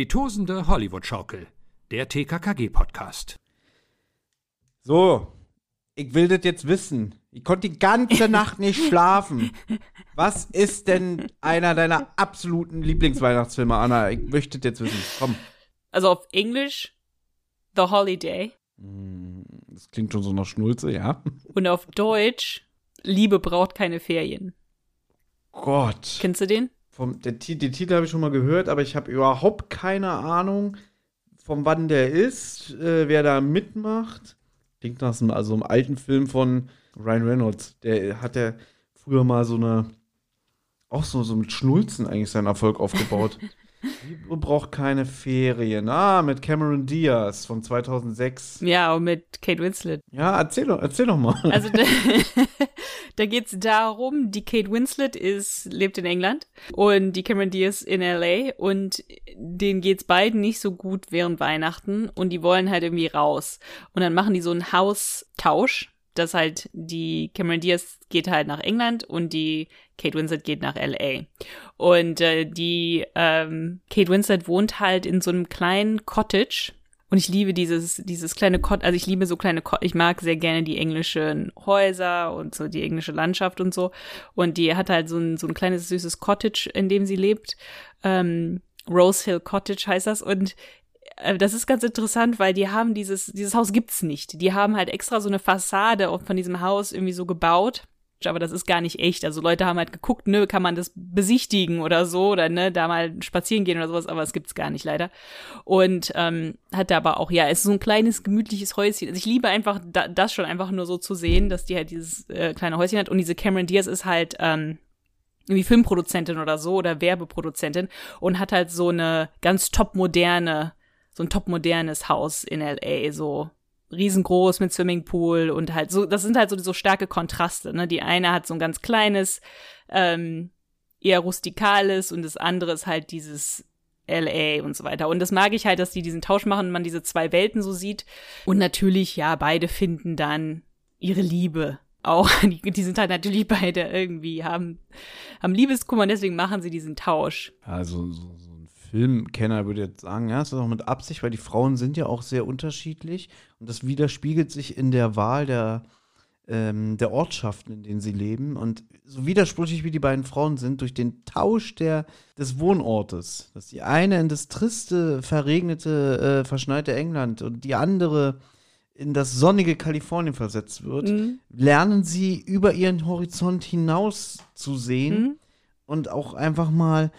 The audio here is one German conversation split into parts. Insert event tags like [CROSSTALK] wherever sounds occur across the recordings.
Die tosende Hollywood-Schaukel. Der TKKG-Podcast. So, ich will das jetzt wissen. Ich konnte die ganze [LAUGHS] Nacht nicht schlafen. Was ist denn einer deiner absoluten Lieblingsweihnachtsfilme, Anna? Ich möchte das jetzt wissen. Komm. Also auf Englisch The Holiday Hm, Das klingt schon so nach Schnulze, ja. und auf Deutsch Liebe braucht keine Ferien. Gott. Kennst du den? Vom, Ti- den Titel habe ich schon mal gehört, aber ich habe überhaupt keine Ahnung, von wann der ist, äh, wer da mitmacht. Klingt nach einem, also einem alten Film von Ryan Reynolds. Der hat ja früher mal so eine, auch so, so mit Schnulzen eigentlich seinen Erfolg aufgebaut. [LAUGHS] Liebe braucht keine Ferien. Ah, mit Cameron Diaz von 2006. Ja, und mit Kate Winslet. Ja, erzähl doch, erzähl doch mal. Also da, [LAUGHS] da geht's darum, die Kate Winslet ist, lebt in England und die Cameron Diaz in LA und denen geht's beiden nicht so gut während Weihnachten und die wollen halt irgendwie raus. Und dann machen die so einen Haustausch, dass halt die Cameron Diaz geht halt nach England und die Kate Winslet geht nach LA. Und äh, die ähm, Kate Winslet wohnt halt in so einem kleinen Cottage und ich liebe dieses, dieses kleine Cottage, also ich liebe so kleine, Co ich mag sehr gerne die englischen Häuser und so die englische Landschaft und so. Und die hat halt so ein, so ein kleines süßes Cottage, in dem sie lebt. Ähm, Rose Hill Cottage heißt das. Und das ist ganz interessant, weil die haben dieses, dieses Haus gibt's nicht. Die haben halt extra so eine Fassade von diesem Haus irgendwie so gebaut. Aber das ist gar nicht echt. Also Leute haben halt geguckt, ne, kann man das besichtigen oder so oder ne, da mal spazieren gehen oder sowas, aber es gibt's gar nicht leider. Und ähm, hat da aber auch, ja, es ist so ein kleines, gemütliches Häuschen. Also ich liebe einfach da, das schon einfach nur so zu sehen, dass die halt dieses äh, kleine Häuschen hat. Und diese Cameron Diaz ist halt ähm, irgendwie Filmproduzentin oder so oder Werbeproduzentin und hat halt so eine ganz top moderne, so ein top modernes Haus in LA, so riesengroß mit Swimmingpool und halt so, das sind halt so, so starke Kontraste, ne? Die eine hat so ein ganz kleines, ähm, eher rustikales und das andere ist halt dieses LA und so weiter. Und das mag ich halt, dass die diesen Tausch machen und man diese zwei Welten so sieht. Und natürlich, ja, beide finden dann ihre Liebe. Auch, [LAUGHS] die, die sind halt natürlich beide irgendwie, haben, haben Liebeskummer und deswegen machen sie diesen Tausch. Also so, so Filmkenner würde jetzt sagen, ja, ist das auch mit Absicht, weil die Frauen sind ja auch sehr unterschiedlich und das widerspiegelt sich in der Wahl der, ähm, der Ortschaften, in denen sie leben. Und so widersprüchlich wie die beiden Frauen sind, durch den Tausch der, des Wohnortes, dass die eine in das triste, verregnete, äh, verschneite England und die andere in das sonnige Kalifornien versetzt wird, Mhm. lernen sie über ihren Horizont hinaus zu sehen Mhm. und auch einfach mal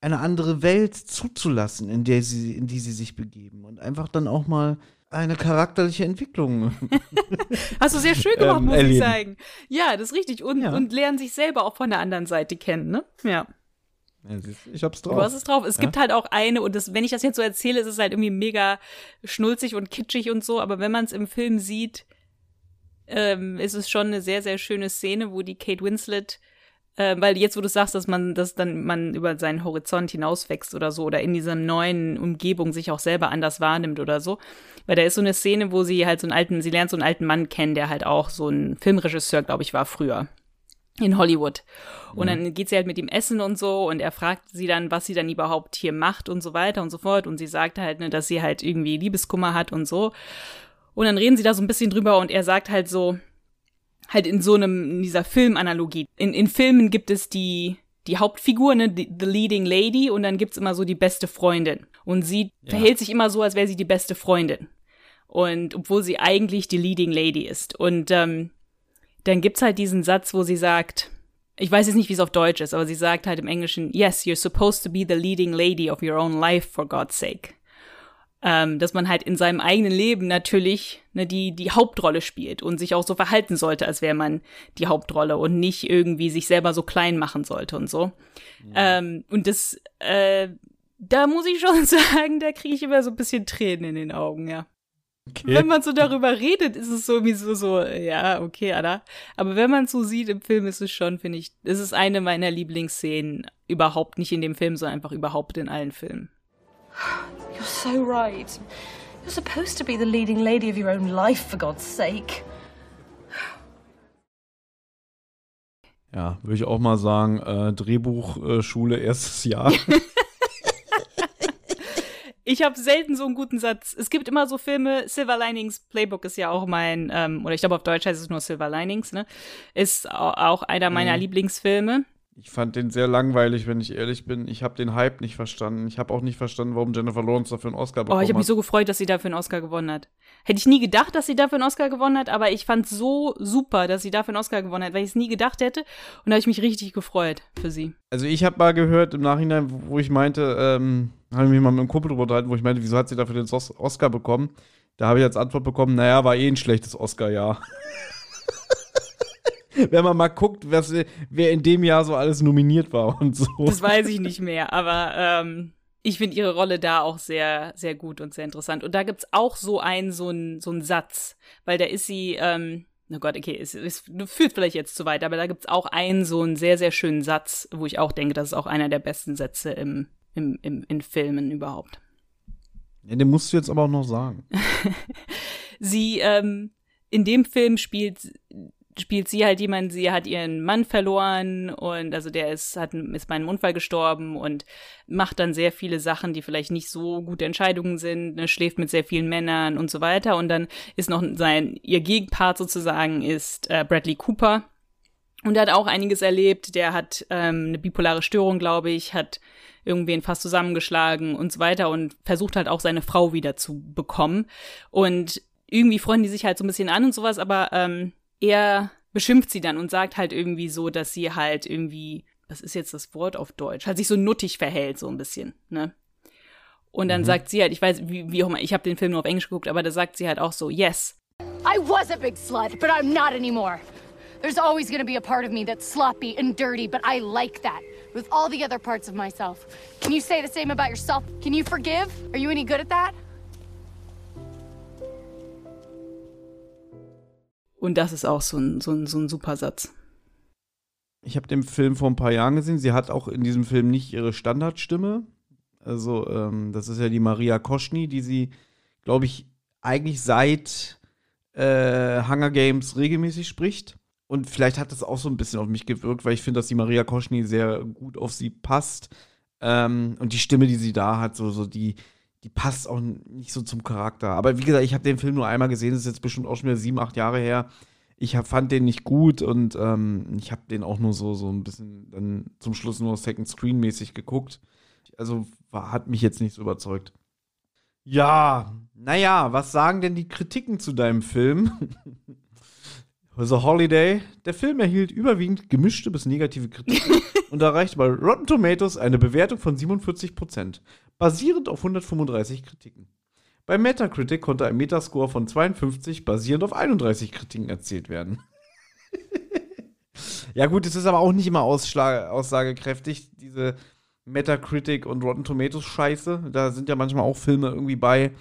eine andere Welt zuzulassen, in der sie, in die sie sich begeben und einfach dann auch mal eine charakterliche Entwicklung. [LAUGHS] Hast du sehr schön gemacht, Ähm, muss ich erleben. sagen. Ja, das ist richtig. Und, Ja. und lernen sich selber auch von der anderen Seite kennen, ne? Ja. Ich hab's drauf. Du hast es drauf. Es Ja. gibt halt auch eine, und das, wenn ich das jetzt so erzähle, ist es halt irgendwie mega schnulzig und kitschig und so, aber wenn man es im Film sieht, ähm, ist es schon eine sehr, sehr schöne Szene, wo die Kate Winslet, äh, weil jetzt, wo du sagst, dass man, dass dann man über seinen Horizont hinauswächst oder so, oder in dieser neuen Umgebung sich auch selber anders wahrnimmt oder so, weil da ist so eine Szene, wo sie halt so einen alten, sie lernt so einen alten Mann kennen, der halt auch so ein Filmregisseur, glaube ich, war früher in Hollywood. Und dann geht sie halt mit ihm essen und so und er fragt sie dann, was sie dann überhaupt hier macht und so weiter und so fort. Und sie sagt halt, ne, dass sie halt irgendwie Liebeskummer hat und so. Und dann reden sie da so ein bisschen drüber und er sagt halt so, halt in so einem, in dieser Filmanalogie. In, in Filmen gibt es die, die Hauptfigur, ne, the leading lady und dann gibt's immer so die beste Freundin. Und sie verhält sich immer so, als wäre sie die beste Freundin. Und obwohl sie eigentlich die leading lady ist. Und ähm, dann gibt's halt diesen Satz, wo sie sagt, ich weiß jetzt nicht, wie es auf Deutsch ist, aber sie sagt halt im Englischen, yes, you're supposed to be the leading lady of your own life, for God's sake. Ähm, dass man halt in seinem eigenen Leben natürlich ne, die, die Hauptrolle spielt und sich auch so verhalten sollte, als wäre man die Hauptrolle und nicht irgendwie sich selber so klein machen sollte und so. Ähm, und das, äh, da muss ich schon [LAUGHS] sagen, da kriege ich immer so ein bisschen Tränen in den Augen, ja. Wenn man so darüber redet, ist es so irgendwie so, so, ja, okay, Anna. Aber wenn man so sieht im Film, ist es schon, finde ich, es ist eine meiner Lieblingsszenen. Überhaupt nicht in dem Film, sondern einfach überhaupt in allen Filmen. [SIGHS] You're so right. You're supposed to be the leading lady of your own life, for God's sake. Ja, würde ich auch mal sagen, äh, Drehbuchschule erstes Jahr. [LAUGHS] Ich habe selten so einen guten Satz. Es gibt immer so Filme, Silver Linings Playbook ist ja auch mein, ähm, oder ich glaube auf Deutsch heißt es nur Silver Linings, ne? Ist auch einer meiner mhm. Lieblingsfilme. Ich fand den sehr langweilig, wenn ich ehrlich bin. Ich habe den Hype nicht verstanden. Ich habe auch nicht verstanden, warum Jennifer Lawrence dafür einen Oscar bekommen hat. Oh, ich habe mich so gefreut, dass sie dafür einen Oscar gewonnen hat. Hätte ich nie gedacht, dass sie dafür einen Oscar gewonnen hat, aber ich fand so super, dass sie dafür einen Oscar gewonnen hat, weil ich es nie gedacht hätte. Und da habe ich mich richtig gefreut für sie. Also ich habe mal gehört im Nachhinein, wo ich meinte, ähm, habe ich mich mal mit einem Kumpel drüber unterhalten, wo ich meinte, wieso hat sie dafür den Oscar bekommen? Da habe ich als Antwort bekommen, naja, war eh ein schlechtes Oscar-Jahr. [LAUGHS] [LAUGHS] wenn man mal guckt, was, wer in dem Jahr so alles nominiert war und so. Das weiß ich nicht mehr, aber ähm, ich finde ihre Rolle da auch sehr, sehr gut und sehr interessant. Und da gibt es auch so einen, so einen, so einen Satz, weil da ist sie, ähm, oh Gott, okay, es, es führt vielleicht jetzt zu weit, aber da gibt es auch einen so einen sehr, sehr schönen Satz, wo ich auch denke, das ist auch einer der besten Sätze im, im, im, in Filmen überhaupt. Ja, den musst du jetzt aber auch noch sagen. [LAUGHS] sie, ähm, in dem Film spielt spielt sie halt jemand, sie hat ihren Mann verloren und also der ist, hat, ist bei einem Unfall gestorben und macht dann sehr viele Sachen, die vielleicht nicht so gute Entscheidungen sind, ne, schläft mit sehr vielen Männern und so weiter. Und dann ist noch sein, ihr Gegenpart sozusagen ist äh, Bradley Cooper. Und der hat auch einiges erlebt. Der hat ähm, eine bipolare Störung, glaube ich, hat irgendwen fast zusammengeschlagen und so weiter und versucht halt auch seine Frau wieder zu bekommen. Und irgendwie freuen die sich halt so ein bisschen an und sowas, aber ähm, er beschimpft sie dann und sagt halt irgendwie so, dass sie halt irgendwie, was ist jetzt das Wort auf Deutsch, halt sich so nuttig verhält, so ein bisschen, ne? Und dann mhm. sagt sie halt, ich weiß, wie, wie auch immer, ich habe den Film nur auf Englisch geguckt, aber da sagt sie halt auch so, yes. I was a big slut, but I'm not anymore. There's always gonna be a part of me that's sloppy and dirty, but I like that. With all the other parts of myself. Can you say the same about yourself? Can you forgive? Are you any good at that? Und das ist auch so ein, so ein, so ein super Satz. Ich habe den Film vor ein paar Jahren gesehen. Sie hat auch in diesem Film nicht ihre Standardstimme. Also, ähm, das ist ja die Maria Koschny, die sie, glaube ich, eigentlich seit äh, Hunger Games regelmäßig spricht. Und vielleicht hat das auch so ein bisschen auf mich gewirkt, weil ich finde, dass die Maria Koschny sehr gut auf sie passt. Ähm, und die Stimme, die sie da hat, so, so die, die passt auch nicht so zum Charakter. Aber wie gesagt, ich habe den Film nur einmal gesehen, das ist jetzt bestimmt auch schon wieder sieben, acht Jahre her. Ich hab, fand den nicht gut und ähm, ich habe den auch nur so, so ein bisschen dann zum Schluss nur Second Screen mäßig geguckt. Also war, hat mich jetzt nicht so überzeugt. Ja, naja, was sagen denn die Kritiken zu deinem Film? [LAUGHS] The Holiday. Der Film erhielt überwiegend gemischte bis negative Kritiken [LAUGHS] und erreichte bei Rotten Tomatoes eine Bewertung von 47%, basierend auf 135 Kritiken. Bei Metacritic konnte ein Metascore von 52 basierend auf 31 Kritiken erzielt werden. [LAUGHS] ja gut, es ist aber auch nicht immer aussagekräftig, diese Metacritic und Rotten Tomatoes Scheiße. Da sind ja manchmal auch Filme irgendwie bei,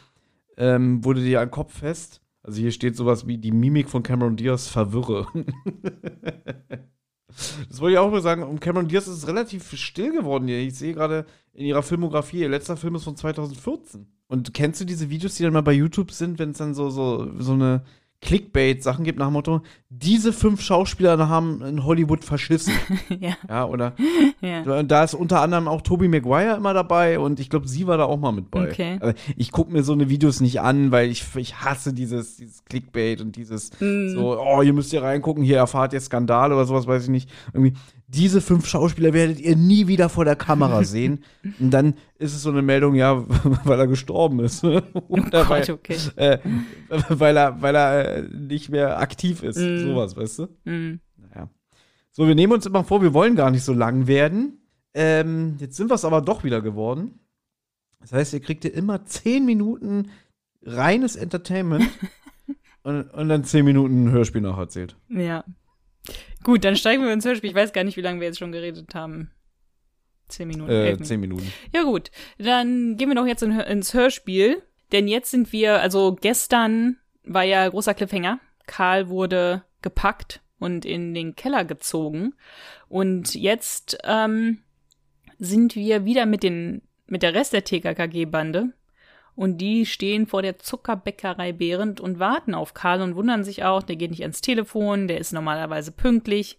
ähm, wurde dir an Kopf fest. Also hier steht sowas wie die Mimik von Cameron Diaz verwirre. [LAUGHS] das wollte ich auch mal sagen. Um Cameron Diaz ist es relativ still geworden hier. Ich sehe gerade in ihrer Filmografie, ihr letzter Film ist von 2014. Und kennst du diese Videos, die dann mal bei YouTube sind, wenn es dann so, so, so eine Clickbait-Sachen gibt nach dem Motto, diese fünf Schauspieler haben in Hollywood verschissen. [LAUGHS] ja. ja. oder? [LAUGHS] ja. Da ist unter anderem auch Tobey Maguire immer dabei und ich glaube, sie war da auch mal mit bei. Okay. Also ich gucke mir so eine Videos nicht an, weil ich, ich hasse dieses, dieses Clickbait und dieses mm. so, oh, ihr müsst hier reingucken, hier erfahrt ihr Skandale oder sowas, weiß ich nicht. Irgendwie, diese fünf Schauspieler werdet ihr nie wieder vor der Kamera [LAUGHS] sehen. Und dann ist es so eine Meldung, ja, [LAUGHS] weil er gestorben ist. [LAUGHS] Oder oh Gott, weil, okay. äh, weil, er, weil er äh, nicht mehr aktiv ist. Mm. Sowas, weißt du? Mm. Naja. So, wir nehmen uns immer vor, wir wollen gar nicht so lang werden. Ähm, jetzt sind wir es aber doch wieder geworden. Das heißt, ihr kriegt ihr immer zehn Minuten reines Entertainment und, und dann zehn Minuten Hörspiel nacherzählt. Ja. Gut, dann steigen wir ins Hörspiel. Ich weiß gar nicht, wie lange wir jetzt schon geredet haben. Zehn Minuten. Äh, zehn Minuten. Ja, gut. Dann gehen wir doch jetzt in, ins Hörspiel. Denn jetzt sind wir, also gestern war ja großer Cliffhanger. Karl wurde gepackt und in den Keller gezogen. Und jetzt ähm, sind wir wieder mit den mit der Rest der TKKG-Bande und die stehen vor der Zuckerbäckerei Behrend und warten auf Karl und wundern sich auch, der geht nicht ans Telefon, der ist normalerweise pünktlich.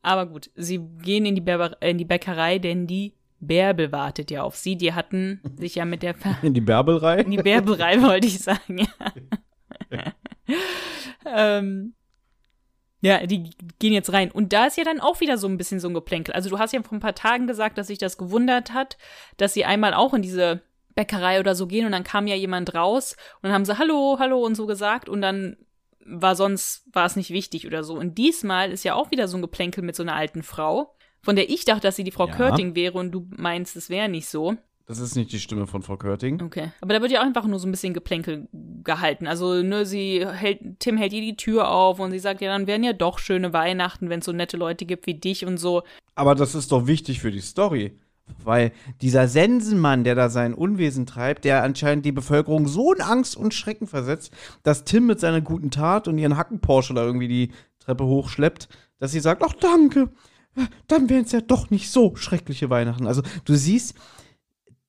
Aber gut, sie gehen in die, Be in die Bäckerei, denn die Bärbel wartet ja auf sie. Die hatten sich ja mit der Ver In die Bärbelrei? in die Bärbelrei, wollte ich sagen, ja. ähm, ja, die gehen jetzt rein. Und da ist ja dann auch wieder so ein bisschen so ein Geplänkel. Also du hast ja vor ein paar Tagen gesagt, dass sich das gewundert hat, dass sie einmal auch in diese Bäckerei oder so gehen und dann kam ja jemand raus und dann haben sie Hallo, Hallo und so gesagt und dann war sonst, war es nicht wichtig oder so. Und diesmal ist ja auch wieder so ein Geplänkel mit so einer alten Frau, von der ich dachte, dass sie die Frau Ja. Körting wäre und du meinst, es wäre nicht so. Das ist nicht die Stimme von Frau Körting. Okay. Aber da wird ja auch einfach nur so ein bisschen Geplänkel gehalten. Also, ne, sie hält, Tim hält ihr die Tür auf und sie sagt, ja, dann wären ja doch schöne Weihnachten, wenn es so nette Leute gibt wie dich und so. Aber das ist doch wichtig für die Story. Weil dieser Sensenmann, der da sein Unwesen treibt, der anscheinend die Bevölkerung so in Angst und Schrecken versetzt, dass Tim mit seiner guten Tat und ihren Hacken-Porsche da irgendwie die Treppe hochschleppt, dass sie sagt, ach danke, dann wären es ja doch nicht so schreckliche Weihnachten. Also du siehst,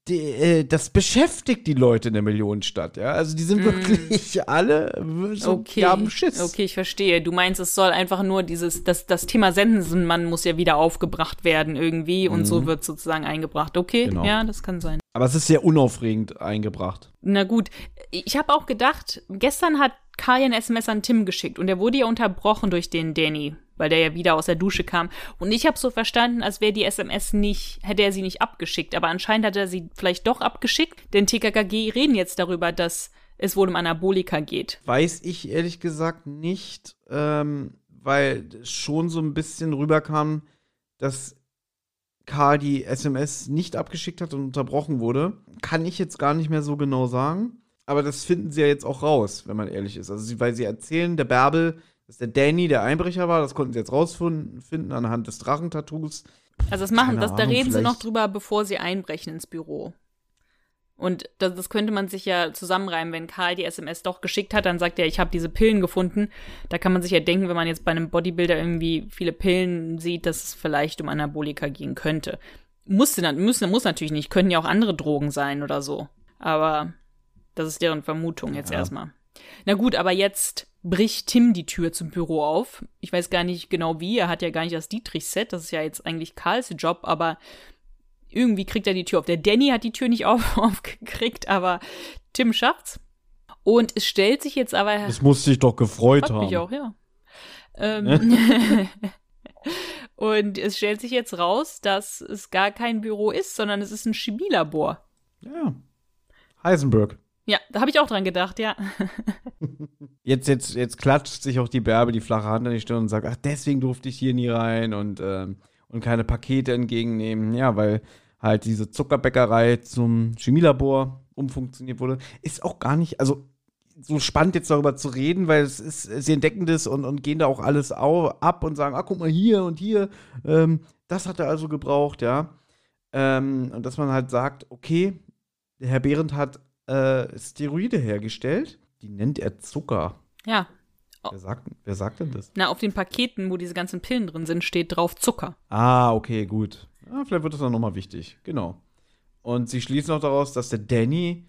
die, äh, das beschäftigt die Leute in der Millionenstadt, ja. Also die sind wirklich alle so, Mm. Okay. haben Schiss. Okay, ich verstehe. Du meinst, es soll einfach nur dieses, das, das Thema Sensenmann muss ja wieder aufgebracht werden irgendwie und so wird sozusagen eingebracht. Okay, Mhm. Genau. ja, das kann sein. Aber es ist sehr unaufregend eingebracht. Na gut, ich habe auch gedacht, gestern hat Kai ein SMS an Tim geschickt und der wurde ja unterbrochen durch den Danny, weil der ja wieder aus der Dusche kam. Und ich habe so verstanden, als wäre die SMS nicht, hätte er sie nicht abgeschickt. Aber anscheinend hat er sie vielleicht doch abgeschickt, denn TKKG reden jetzt darüber, dass es wohl um Anabolika geht. Weiß ich ehrlich gesagt nicht, ähm, weil schon so ein bisschen rüberkam, dass Karl die SMS nicht abgeschickt hat und unterbrochen wurde. Kann ich jetzt gar nicht mehr so genau sagen. Aber das finden sie ja jetzt auch raus, wenn man ehrlich ist. Also, weil sie erzählen, der Bärbel, dass der Danny der Einbrecher war, das konnten sie jetzt rausfinden anhand des Drachentattoos. Also das machen, Keine das, da Ahnung, reden sie noch vielleicht- drüber, bevor sie einbrechen ins Büro. Und das, das könnte man sich ja zusammenreimen, wenn Karl die SMS doch geschickt hat, dann sagt er, ich habe diese Pillen gefunden. Da kann man sich ja denken, wenn man jetzt bei einem Bodybuilder irgendwie viele Pillen sieht, dass es vielleicht um Anabolika gehen könnte. Dann- müssen, muss natürlich nicht, können ja auch andere Drogen sein oder so. Aber das ist deren Vermutung jetzt Ja. erstmal. Na gut, aber jetzt bricht Tim die Tür zum Büro auf. Ich weiß gar nicht genau wie, er hat ja gar nicht das Dietrich-Set, das ist ja jetzt eigentlich Karls Job, aber irgendwie kriegt er die Tür auf. Der Danny hat die Tür nicht [LAUGHS] auf, aufgekriegt, aber Tim schafft's. Und es stellt sich jetzt aber Das musste ich doch gefreut haben. mich auch, ja. Ähm, [LAUGHS] und es stellt sich jetzt raus, dass es gar kein Büro ist, sondern es ist ein Chemielabor. Ja. Heisenberg. Ja, da habe ich auch dran gedacht, ja. [LAUGHS] Jetzt, jetzt, jetzt klatscht sich auch die Bärbe die flache Hand an die Stirn und sagt, ach, deswegen durfte ich hier nie rein und, ähm, und keine Pakete entgegennehmen. Ja, weil halt diese Zuckerbäckerei zum Chemielabor umfunktioniert wurde. Ist auch gar nicht, also so spannend jetzt darüber zu reden, weil es ist, sie entdecken das und, und gehen da auch alles au, ab und sagen, ah, guck mal hier und hier, ähm, das hat er also gebraucht, ja. Ähm, und dass man halt sagt, okay, der Herr Behrendt hat äh, Steroide hergestellt. Die nennt er Zucker. Ja. Wer sagt, wer sagt denn das? Na, auf den Paketen, wo diese ganzen Pillen drin sind, steht drauf Zucker. Ah, okay, gut. Ja, vielleicht wird das dann nochmal wichtig. Genau. Und sie schließen auch daraus, dass der Danny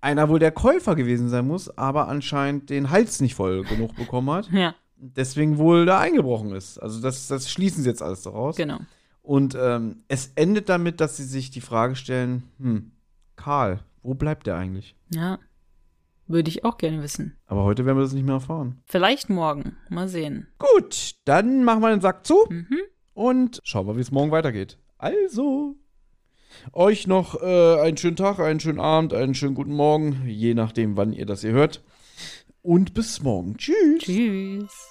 einer wohl der Käufer gewesen sein muss, aber anscheinend den Hals nicht voll genug bekommen hat. [LAUGHS] Ja, Deswegen wohl da eingebrochen ist. Also das, das schließen sie jetzt alles daraus. genau. Und ähm, es endet damit, dass sie sich die Frage stellen, hm, Karl, wo bleibt der eigentlich? Ja. Würde ich auch gerne wissen. Aber heute werden wir das nicht mehr erfahren. Vielleicht morgen. Mal sehen. Gut, dann machen wir den Sack zu Mhm. und schauen wir, wie es morgen weitergeht. Also, euch noch äh, einen schönen Tag, einen schönen Abend, einen schönen guten Morgen, je nachdem, wann ihr das hier hört. Und bis morgen. Tschüss. Tschüss.